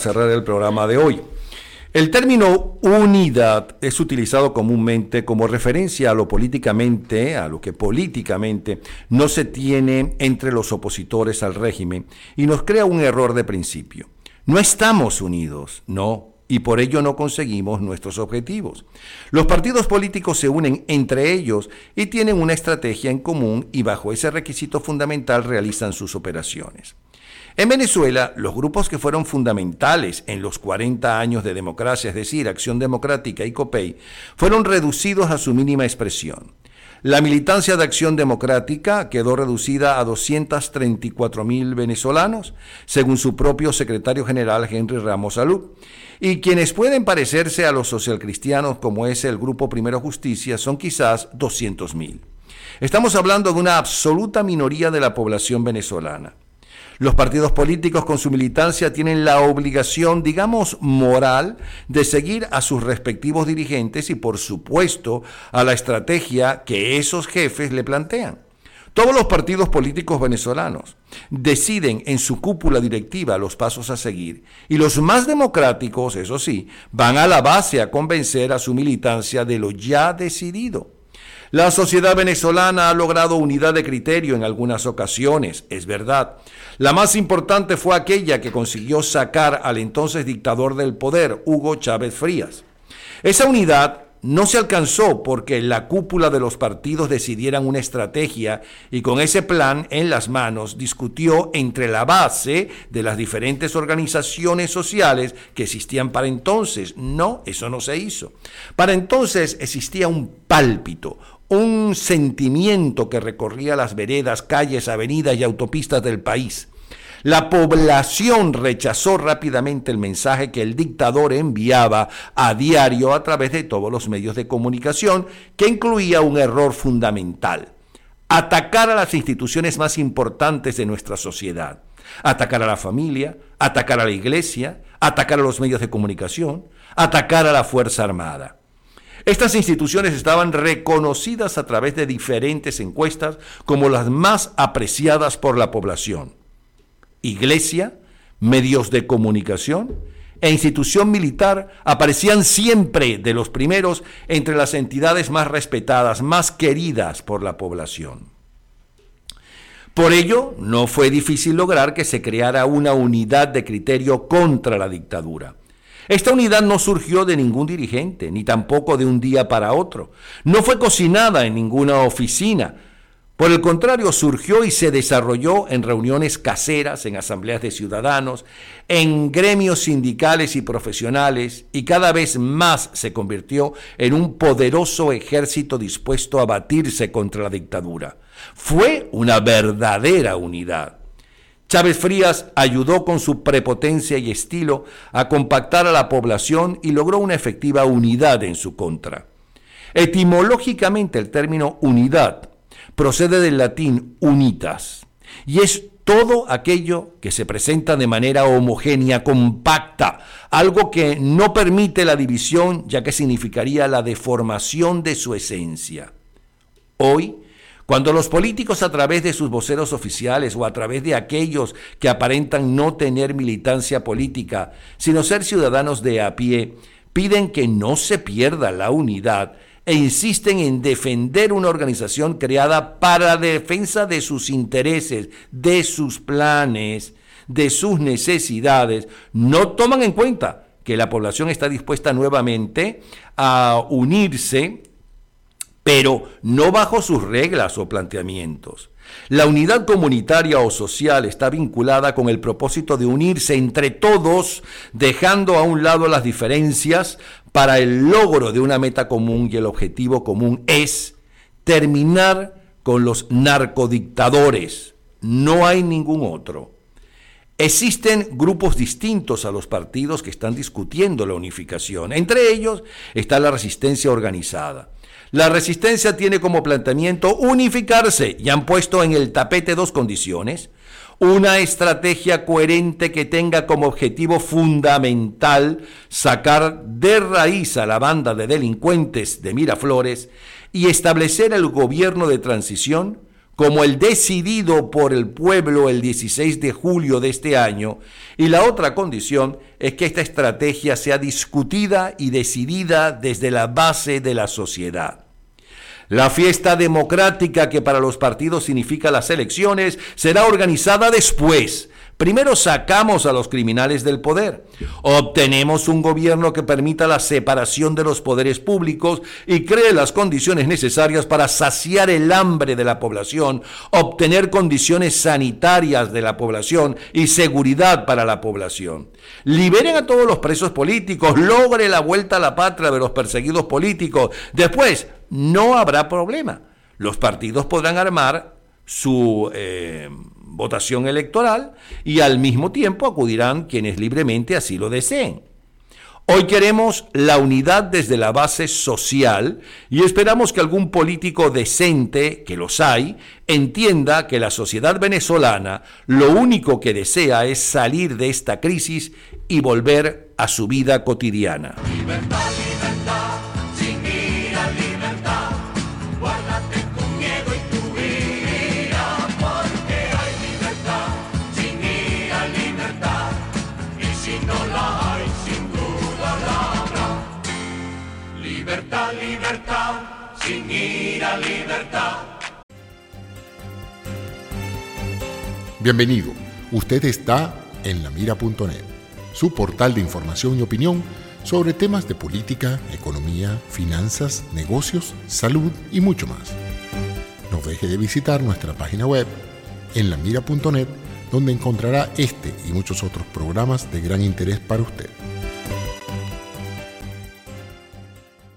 cerrar el programa de hoy. El término unidad es utilizado comúnmente como referencia a lo políticamente, a lo que políticamente no se tiene entre los opositores al régimen y nos crea un error de principio. No estamos unidos, no, y por ello no conseguimos nuestros objetivos. Los partidos políticos se unen entre ellos y tienen una estrategia en común y bajo ese requisito fundamental realizan sus operaciones. En Venezuela, los grupos que fueron fundamentales en los 40 años de democracia, es decir, Acción Democrática y COPEI, fueron reducidos a su mínima expresión. La militancia de Acción Democrática quedó reducida a 234 mil venezolanos, según su propio secretario general Henry Ramos Salud, y quienes pueden parecerse a los socialcristianos como es el Grupo Primero Justicia son quizás 200 mil. Estamos hablando de una absoluta minoría de la población venezolana. Los partidos políticos con su militancia tienen la obligación, digamos, moral de seguir a sus respectivos dirigentes y, por supuesto, a la estrategia que esos jefes le plantean. Todos los partidos políticos venezolanos deciden en su cúpula directiva los pasos a seguir y los más democráticos, eso sí, van a la base a convencer a su militancia de lo ya decidido. La sociedad venezolana ha logrado unidad de criterio en algunas ocasiones, es verdad. La más importante fue aquella que consiguió sacar al entonces dictador del poder, Hugo Chávez Frías. Esa unidad no se alcanzó porque la cúpula de los partidos decidieran una estrategia y con ese plan en las manos discutió entre la base de las diferentes organizaciones sociales que existían para entonces. No, eso no se hizo. Para entonces existía un pálpito, un sentimiento que recorría las veredas, calles, avenidas y autopistas del país. La población rechazó rápidamente el mensaje que el dictador enviaba a diario a través de todos los medios de comunicación, que incluía un error fundamental, atacar a las instituciones más importantes de nuestra sociedad, atacar a la familia, atacar a la iglesia, atacar a los medios de comunicación, atacar a la Fuerza Armada. Estas instituciones estaban reconocidas a través de diferentes encuestas como las más apreciadas por la población. Iglesia, medios de comunicación e institución militar aparecían siempre de los primeros entre las entidades más respetadas, más queridas por la población. Por ello, no fue difícil lograr que se creara una unidad de criterio contra la dictadura. Esta unidad no surgió de ningún dirigente, ni tampoco de un día para otro. No fue cocinada en ninguna oficina. Por el contrario, surgió y se desarrolló en reuniones caseras, en asambleas de ciudadanos, en gremios sindicales y profesionales, y cada vez más se convirtió en un poderoso ejército dispuesto a batirse contra la dictadura. Fue una verdadera unidad. Chávez Frías ayudó con su prepotencia y estilo a compactar a la población y logró una efectiva unidad en su contra. Etimológicamente el término unidad procede del latín unitas y es todo aquello que se presenta de manera homogénea, compacta, algo que no permite la división ya que significaría la deformación de su esencia. Hoy, cuando los políticos a través de sus voceros oficiales o a través de aquellos que aparentan no tener militancia política, sino ser ciudadanos de a pie, piden que no se pierda la unidad e insisten en defender una organización creada para la defensa de sus intereses, de sus planes, de sus necesidades, no toman en cuenta que la población está dispuesta nuevamente a unirse pero no bajo sus reglas o planteamientos. La unidad comunitaria o social está vinculada con el propósito de unirse entre todos, dejando a un lado las diferencias para el logro de una meta común y el objetivo común es terminar con los narcodictadores. No hay ningún otro. Existen grupos distintos a los partidos que están discutiendo la unificación. Entre ellos está la resistencia organizada. La resistencia tiene como planteamiento unificarse y han puesto en el tapete dos condiciones. Una estrategia coherente que tenga como objetivo fundamental sacar de raíz a la banda de delincuentes de Miraflores y establecer el gobierno de transición como el decidido por el pueblo el 16 de julio de este año, y la otra condición es que esta estrategia sea discutida y decidida desde la base de la sociedad. La fiesta democrática que para los partidos significa las elecciones será organizada después, Primero sacamos a los criminales del poder, obtenemos un gobierno que permita la separación de los poderes públicos y cree las condiciones necesarias para saciar el hambre de la población, obtener condiciones sanitarias de la población y seguridad para la población. Liberen a todos los presos políticos, logre la vuelta a la patria de los perseguidos políticos. Después, no habrá problema. Los partidos podrán armar su... Eh, votación electoral y al mismo tiempo acudirán quienes libremente así lo deseen. Hoy queremos la unidad desde la base social y esperamos que algún político decente, que los hay, entienda que la sociedad venezolana lo único que desea es salir de esta crisis y volver a su vida cotidiana. Bienvenido. Usted está en lamira.net, su portal de información y opinión sobre temas de política, economía, finanzas, negocios, salud y mucho más. No deje de visitar nuestra página web en lamira.net donde encontrará este y muchos otros programas de gran interés para usted.